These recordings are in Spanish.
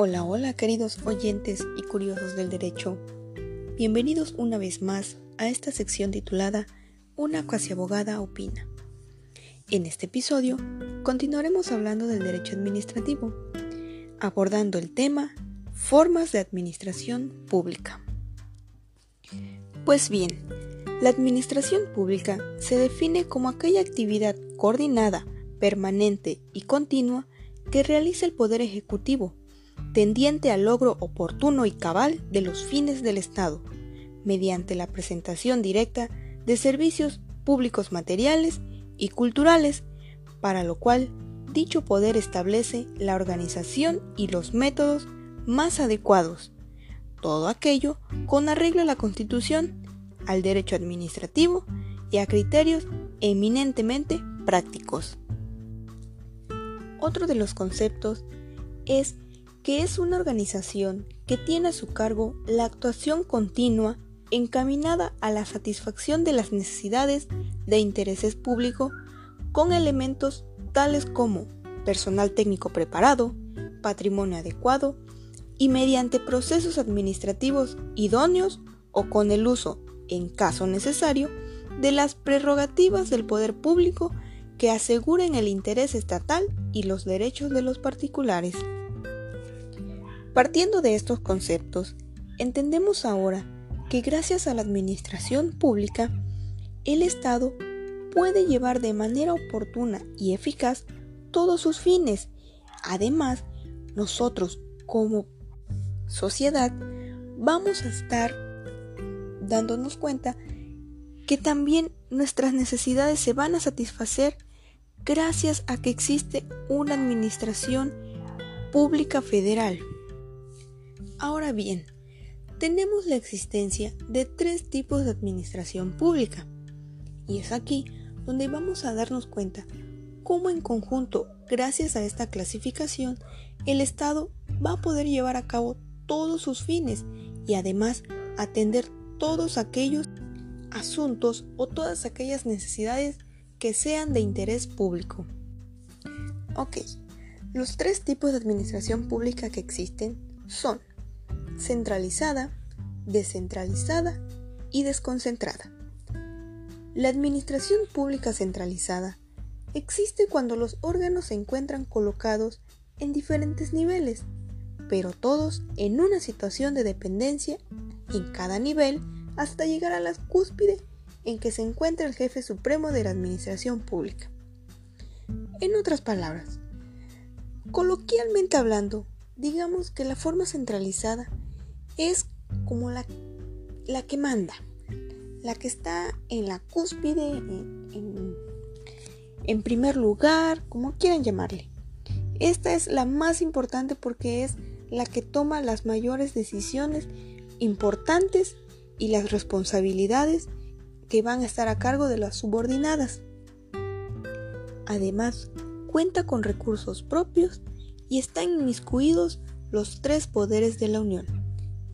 Hola, hola queridos oyentes y curiosos del derecho. Bienvenidos una vez más a esta sección titulada Una cuasi abogada opina. En este episodio continuaremos hablando del derecho administrativo, abordando el tema Formas de administración pública. Pues bien, la administración pública se define como aquella actividad coordinada, permanente y continua que realiza el Poder Ejecutivo tendiente al logro oportuno y cabal de los fines del Estado, mediante la presentación directa de servicios públicos materiales y culturales, para lo cual dicho poder establece la organización y los métodos más adecuados, todo aquello con arreglo a la Constitución, al derecho administrativo y a criterios eminentemente prácticos. Otro de los conceptos es que es una organización que tiene a su cargo la actuación continua encaminada a la satisfacción de las necesidades de intereses público con elementos tales como personal técnico preparado, patrimonio adecuado y mediante procesos administrativos idóneos o con el uso, en caso necesario, de las prerrogativas del poder público que aseguren el interés estatal y los derechos de los particulares. Partiendo de estos conceptos, entendemos ahora que gracias a la administración pública, el Estado puede llevar de manera oportuna y eficaz todos sus fines. Además, nosotros como sociedad vamos a estar dándonos cuenta que también nuestras necesidades se van a satisfacer gracias a que existe una administración pública federal. Ahora bien, tenemos la existencia de tres tipos de administración pública. Y es aquí donde vamos a darnos cuenta cómo en conjunto, gracias a esta clasificación, el Estado va a poder llevar a cabo todos sus fines y además atender todos aquellos asuntos o todas aquellas necesidades que sean de interés público. Ok, los tres tipos de administración pública que existen son centralizada, descentralizada y desconcentrada. La administración pública centralizada existe cuando los órganos se encuentran colocados en diferentes niveles, pero todos en una situación de dependencia en cada nivel hasta llegar a la cúspide en que se encuentra el jefe supremo de la administración pública. En otras palabras, coloquialmente hablando, digamos que la forma centralizada es como la, la que manda, la que está en la cúspide, en, en primer lugar, como quieran llamarle. Esta es la más importante porque es la que toma las mayores decisiones importantes y las responsabilidades que van a estar a cargo de las subordinadas. Además, cuenta con recursos propios y están inmiscuidos los tres poderes de la Unión.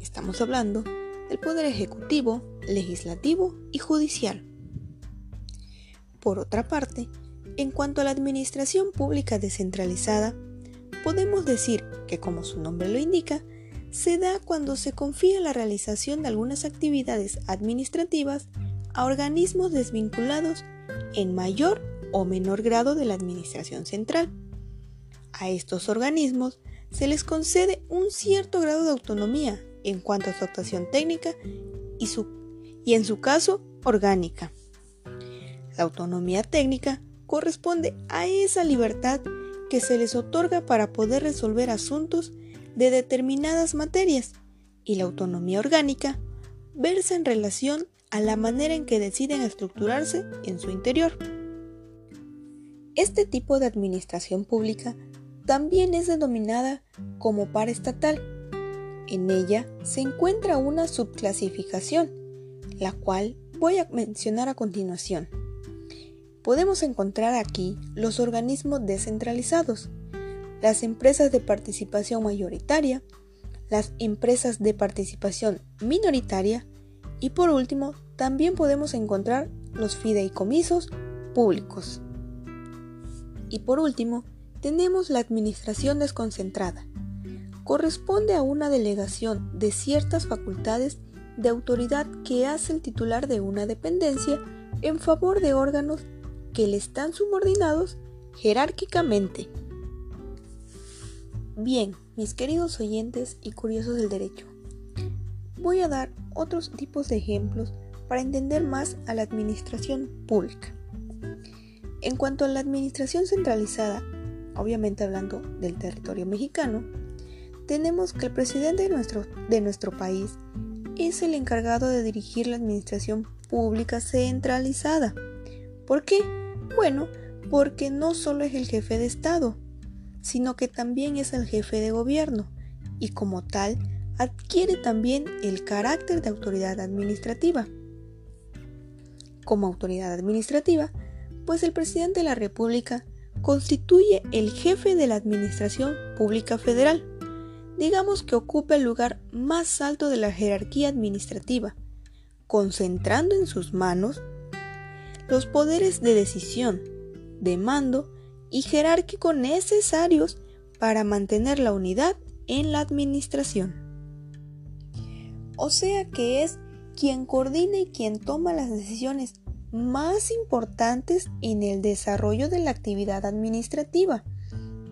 Estamos hablando del poder ejecutivo, legislativo y judicial. Por otra parte, en cuanto a la administración pública descentralizada, podemos decir que, como su nombre lo indica, se da cuando se confía la realización de algunas actividades administrativas a organismos desvinculados en mayor o menor grado de la administración central. A estos organismos se les concede un cierto grado de autonomía en cuanto a su actuación técnica y, en su caso orgánica. La autonomía técnica corresponde a esa libertad que se les otorga para poder resolver asuntos de determinadas materias y la autonomía orgánica versa en relación a la manera en que deciden estructurarse en su interior. Este tipo de administración pública también es denominada como paraestatal en ella se encuentra una subclasificación, la cual voy a mencionar a continuación. Podemos encontrar aquí los organismos descentralizados, las empresas de participación mayoritaria, las empresas de participación minoritaria y por último también podemos encontrar los fideicomisos públicos. Y por último, tenemos la administración desconcentrada, corresponde a una delegación de ciertas facultades de autoridad que hace el titular de una dependencia en favor de órganos que le están subordinados jerárquicamente. Bien, mis queridos oyentes y curiosos del derecho, voy a dar otros tipos de ejemplos para entender más a la administración pública. En cuanto a la administración centralizada, obviamente hablando del territorio mexicano, tenemos que el presidente de nuestro, de nuestro país es el encargado de dirigir la administración pública centralizada. ¿Por qué? Bueno, porque no solo es el jefe de Estado, sino que también es el jefe de gobierno y como tal adquiere también el carácter de autoridad administrativa. Como autoridad administrativa, pues el presidente de la República constituye el jefe de la Administración Pública Federal digamos que ocupa el lugar más alto de la jerarquía administrativa, concentrando en sus manos los poderes de decisión, de mando y jerárquico necesarios para mantener la unidad en la administración. O sea que es quien coordina y quien toma las decisiones más importantes en el desarrollo de la actividad administrativa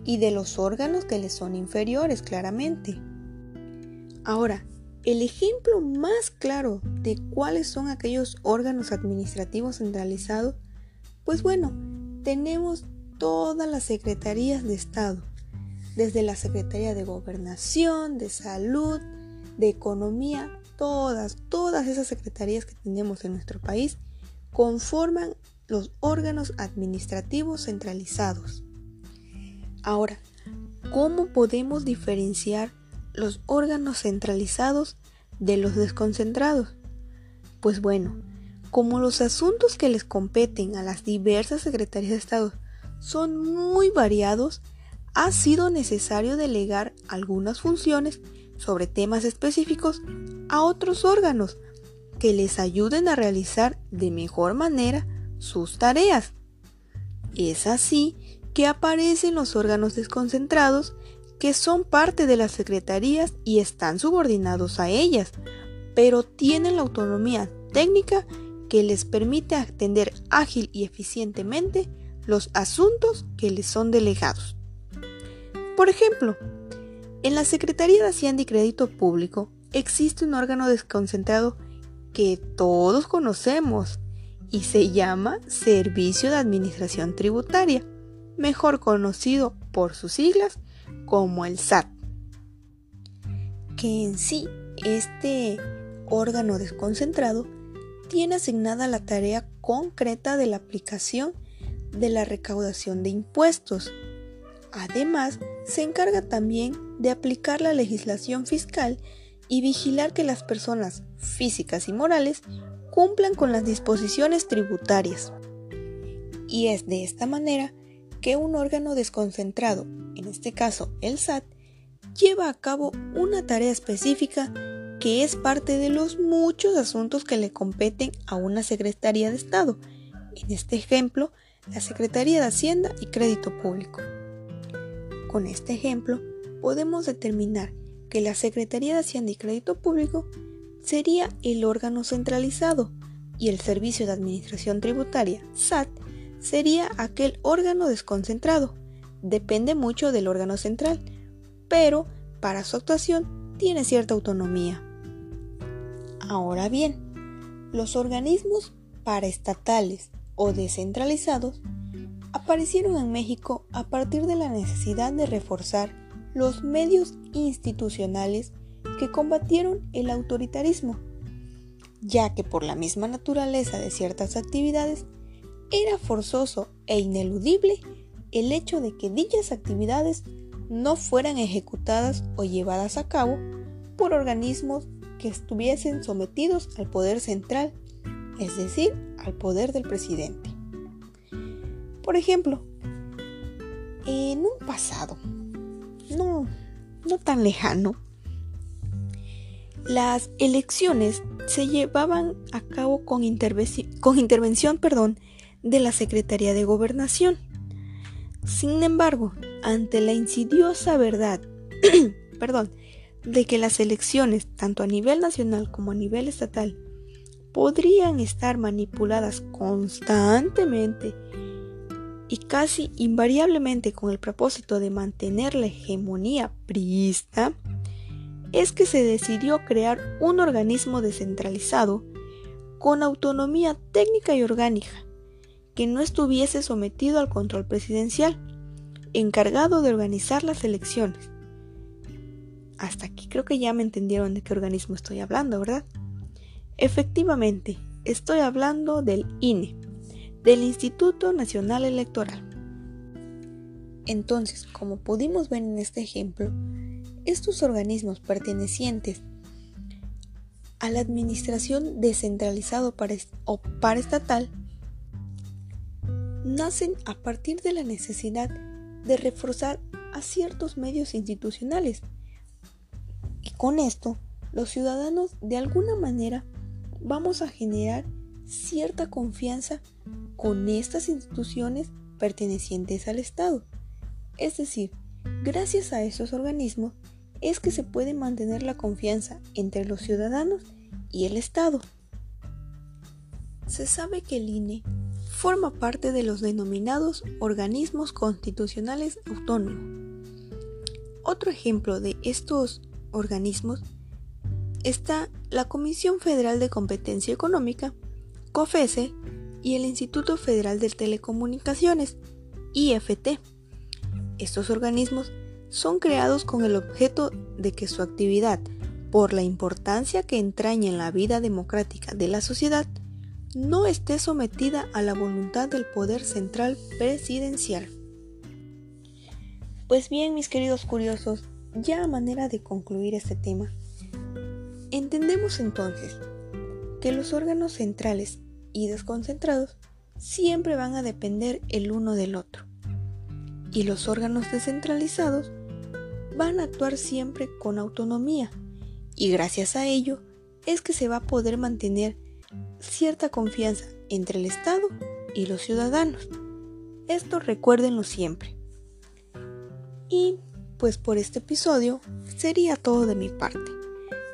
y de los órganos que le son inferiores claramente. Ahora, el ejemplo más claro de cuáles son aquellos órganos administrativos centralizados, pues bueno, tenemos todas las secretarías de Estado, desde la Secretaría de Gobernación, de Salud, de Economía, todas, todas esas secretarías que tenemos en nuestro país conforman los órganos administrativos centralizados. Ahora, ¿cómo podemos diferenciar los órganos centralizados de los desconcentrados? Pues bueno, como los asuntos que les competen a las diversas secretarías de Estado son muy variados, ha sido necesario delegar algunas funciones sobre temas específicos a otros órganos que les ayuden a realizar de mejor manera sus tareas. Es así que aparecen los órganos desconcentrados que son parte de las secretarías y están subordinados a ellas, pero tienen la autonomía técnica que les permite atender ágil y eficientemente los asuntos que les son delegados. Por ejemplo, en la Secretaría de Hacienda y Crédito Público existe un órgano desconcentrado que todos conocemos y se llama Servicio de Administración Tributaria mejor conocido por sus siglas como el SAT. Que en sí, este órgano desconcentrado tiene asignada la tarea concreta de la aplicación de la recaudación de impuestos. Además, se encarga también de aplicar la legislación fiscal y vigilar que las personas físicas y morales cumplan con las disposiciones tributarias. Y es de esta manera que un órgano desconcentrado, en este caso el SAT, lleva a cabo una tarea específica que es parte de los muchos asuntos que le competen a una Secretaría de Estado, en este ejemplo, la Secretaría de Hacienda y Crédito Público. Con este ejemplo, podemos determinar que la Secretaría de Hacienda y Crédito Público sería el órgano centralizado y el Servicio de Administración Tributaria, SAT, sería aquel órgano desconcentrado. Depende mucho del órgano central, pero para su actuación tiene cierta autonomía. Ahora bien, los organismos paraestatales o descentralizados aparecieron en México a partir de la necesidad de reforzar los medios institucionales que combatieron el autoritarismo, ya que por la misma naturaleza de ciertas actividades era forzoso e ineludible el hecho de que dichas actividades no fueran ejecutadas o llevadas a cabo por organismos que estuviesen sometidos al poder central, es decir, al poder del presidente. Por ejemplo, en un pasado, no, no tan lejano, las elecciones se llevaban a cabo con, con intervención perdón, de la Secretaría de Gobernación. Sin embargo, ante la insidiosa verdad, perdón, de que las elecciones, tanto a nivel nacional como a nivel estatal, podrían estar manipuladas constantemente y casi invariablemente con el propósito de mantener la hegemonía priista, es que se decidió crear un organismo descentralizado con autonomía técnica y orgánica, que no estuviese sometido al control presidencial, encargado de organizar las elecciones. Hasta aquí creo que ya me entendieron de qué organismo estoy hablando, ¿verdad? Efectivamente, estoy hablando del INE, del Instituto Nacional Electoral. Entonces, como pudimos ver en este ejemplo, estos organismos pertenecientes a la administración descentralizado o paraestatal nacen a partir de la necesidad de reforzar a ciertos medios institucionales. Y con esto, los ciudadanos de alguna manera vamos a generar cierta confianza con estas instituciones pertenecientes al Estado. Es decir, gracias a esos organismos es que se puede mantener la confianza entre los ciudadanos y el Estado. Se sabe que el INE forma parte de los denominados organismos constitucionales autónomos. Otro ejemplo de estos organismos está la Comisión Federal de Competencia Económica, COFESE, y el Instituto Federal de Telecomunicaciones, IFT. Estos organismos son creados con el objeto de que su actividad, por la importancia que entraña en la vida democrática de la sociedad, no esté sometida a la voluntad del poder central presidencial. Pues bien, mis queridos curiosos, ya a manera de concluir este tema, entendemos entonces que los órganos centrales y desconcentrados siempre van a depender el uno del otro, y los órganos descentralizados van a actuar siempre con autonomía, y gracias a ello es que se va a poder mantener cierta confianza entre el Estado y los ciudadanos. Esto recuérdenlo siempre. Y pues por este episodio sería todo de mi parte.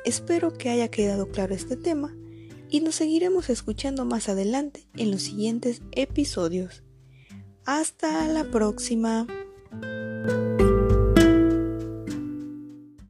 Espero que haya quedado claro este tema y nos seguiremos escuchando más adelante en los siguientes episodios. Hasta la próxima.